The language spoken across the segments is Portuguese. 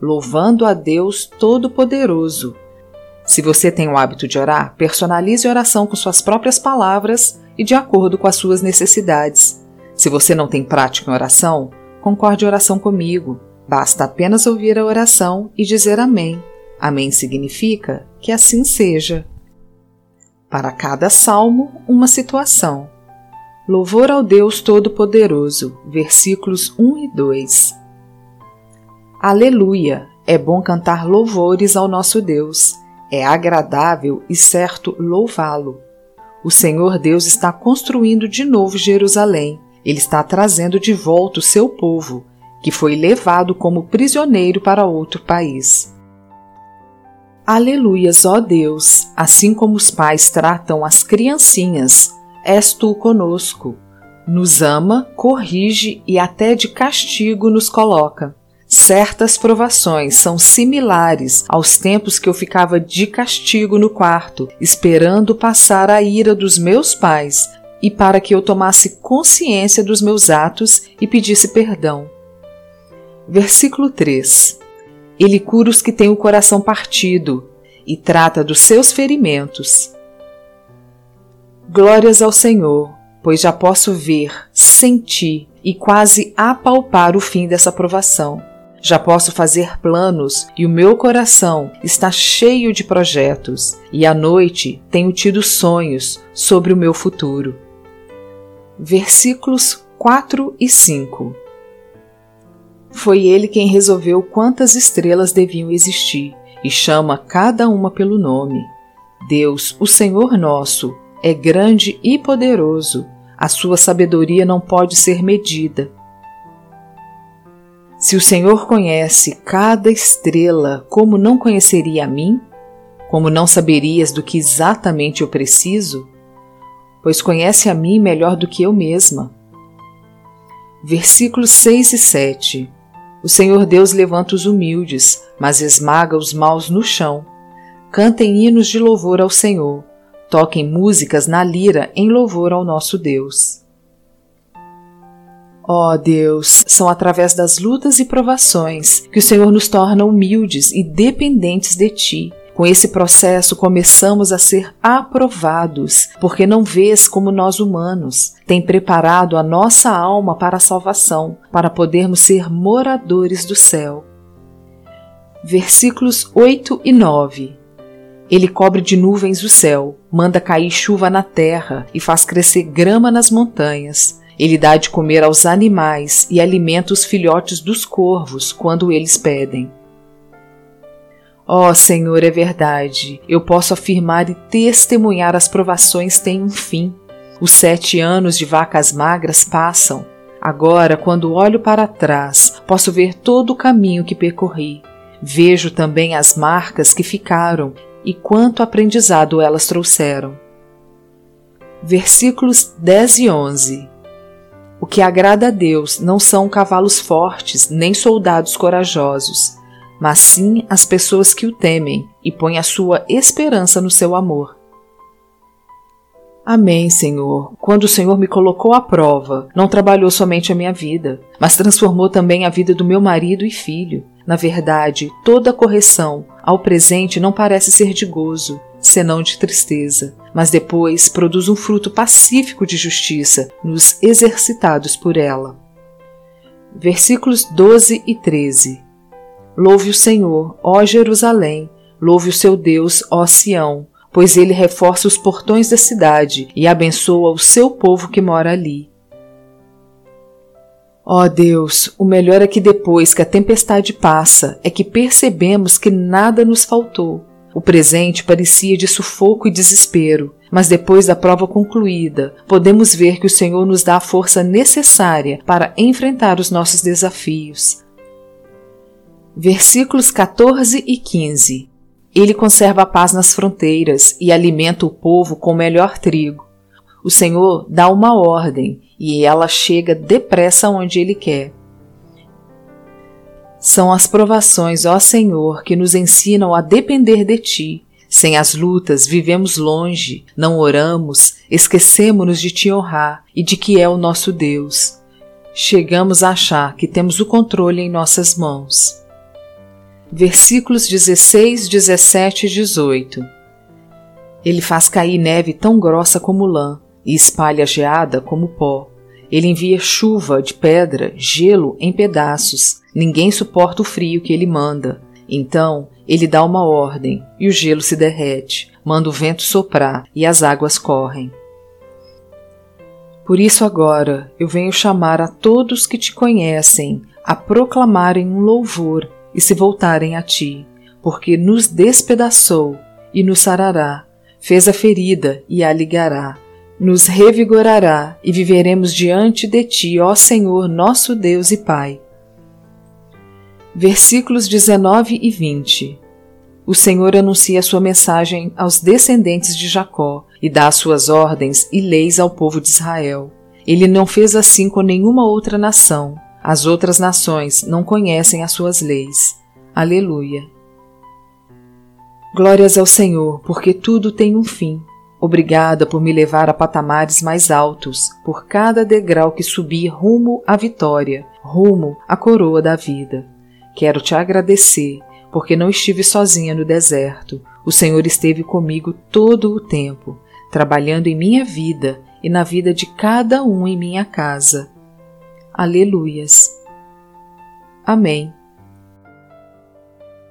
louvando a Deus Todo-Poderoso. Se você tem o hábito de orar, personalize a oração com suas próprias palavras e de acordo com as suas necessidades. Se você não tem prática em oração, concorde a oração comigo. Basta apenas ouvir a oração e dizer Amém. Amém significa que assim seja. Para cada salmo, uma situação. Louvor ao Deus Todo-Poderoso, versículos 1 e 2. Aleluia! É bom cantar louvores ao nosso Deus. É agradável e certo louvá-lo. O Senhor Deus está construindo de novo Jerusalém. Ele está trazendo de volta o seu povo, que foi levado como prisioneiro para outro país. Aleluias, ó Deus! Assim como os pais tratam as criancinhas, és tu conosco. Nos ama, corrige e até de castigo nos coloca. Certas provações são similares aos tempos que eu ficava de castigo no quarto, esperando passar a ira dos meus pais e para que eu tomasse consciência dos meus atos e pedisse perdão. Versículo 3: Ele cura os que têm o coração partido e trata dos seus ferimentos. Glórias ao Senhor, pois já posso ver, sentir e quase apalpar o fim dessa provação. Já posso fazer planos e o meu coração está cheio de projetos, e à noite tenho tido sonhos sobre o meu futuro. Versículos 4 e 5 Foi ele quem resolveu quantas estrelas deviam existir e chama cada uma pelo nome. Deus, o Senhor nosso, é grande e poderoso, a sua sabedoria não pode ser medida. Se o Senhor conhece cada estrela, como não conheceria a mim? Como não saberias do que exatamente eu preciso? Pois conhece a mim melhor do que eu mesma. Versículos 6 e 7 O Senhor Deus levanta os humildes, mas esmaga os maus no chão. Cantem hinos de louvor ao Senhor, toquem músicas na lira em louvor ao nosso Deus. Ó oh Deus, são através das lutas e provações que o Senhor nos torna humildes e dependentes de Ti. Com esse processo começamos a ser aprovados, porque não vês como nós humanos. Tem preparado a nossa alma para a salvação, para podermos ser moradores do céu. Versículos 8 e 9 ele cobre de nuvens o céu, manda cair chuva na terra e faz crescer grama nas montanhas. Ele dá de comer aos animais e alimenta os filhotes dos corvos quando eles pedem. Ó oh, Senhor, é verdade, eu posso afirmar e testemunhar as provações têm um fim. Os sete anos de vacas magras passam. Agora, quando olho para trás, posso ver todo o caminho que percorri. Vejo também as marcas que ficaram e quanto aprendizado elas trouxeram. Versículos 10 e 11 o que agrada a Deus não são cavalos fortes nem soldados corajosos, mas sim as pessoas que o temem e põem a sua esperança no seu amor. Amém, Senhor. Quando o Senhor me colocou à prova, não trabalhou somente a minha vida, mas transformou também a vida do meu marido e filho. Na verdade, toda correção ao presente não parece ser de gozo, senão de tristeza, mas depois produz um fruto pacífico de justiça nos exercitados por ela. Versículos 12 e 13 Louve o Senhor, ó Jerusalém, louve o seu Deus, ó Sião, pois ele reforça os portões da cidade e abençoa o seu povo que mora ali. Ó oh Deus, o melhor é que depois que a tempestade passa, é que percebemos que nada nos faltou o presente parecia de sufoco e desespero, mas depois da prova concluída, podemos ver que o Senhor nos dá a força necessária para enfrentar os nossos desafios. Versículos 14 e 15 Ele conserva a paz nas fronteiras e alimenta o povo com o melhor trigo. O Senhor dá uma ordem e ela chega depressa onde Ele quer. São as provações, ó Senhor, que nos ensinam a depender de Ti. Sem as lutas, vivemos longe, não oramos, esquecemos-nos de Te honrar e de que é o nosso Deus. Chegamos a achar que temos o controle em nossas mãos. Versículos 16, 17 e 18 Ele faz cair neve tão grossa como lã e espalha geada como pó. Ele envia chuva de pedra, gelo em pedaços. Ninguém suporta o frio que ele manda. Então ele dá uma ordem e o gelo se derrete, manda o vento soprar e as águas correm. Por isso agora eu venho chamar a todos que te conhecem a proclamarem um louvor e se voltarem a ti, porque nos despedaçou e nos sarará, fez a ferida e a ligará nos revigorará e viveremos diante de ti, ó Senhor, nosso Deus e Pai. Versículos 19 e 20 O Senhor anuncia sua mensagem aos descendentes de Jacó e dá as suas ordens e leis ao povo de Israel. Ele não fez assim com nenhuma outra nação. As outras nações não conhecem as suas leis. Aleluia. Glórias ao Senhor, porque tudo tem um fim Obrigada por me levar a patamares mais altos, por cada degrau que subi rumo à vitória, rumo à coroa da vida. Quero te agradecer, porque não estive sozinha no deserto. O Senhor esteve comigo todo o tempo, trabalhando em minha vida e na vida de cada um em minha casa. Aleluias. Amém.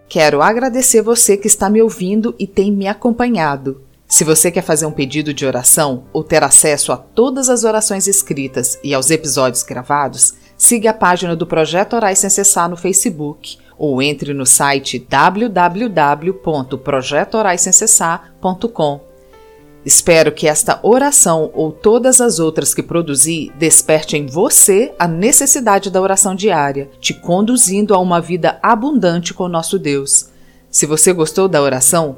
Quero agradecer você que está me ouvindo e tem me acompanhado. Se você quer fazer um pedido de oração ou ter acesso a todas as orações escritas e aos episódios gravados, siga a página do Projeto Orais Sem Cessar no Facebook ou entre no site www.projetoraissemcessar.com. Espero que esta oração ou todas as outras que produzi desperte em você a necessidade da oração diária, te conduzindo a uma vida abundante com nosso Deus. Se você gostou da oração,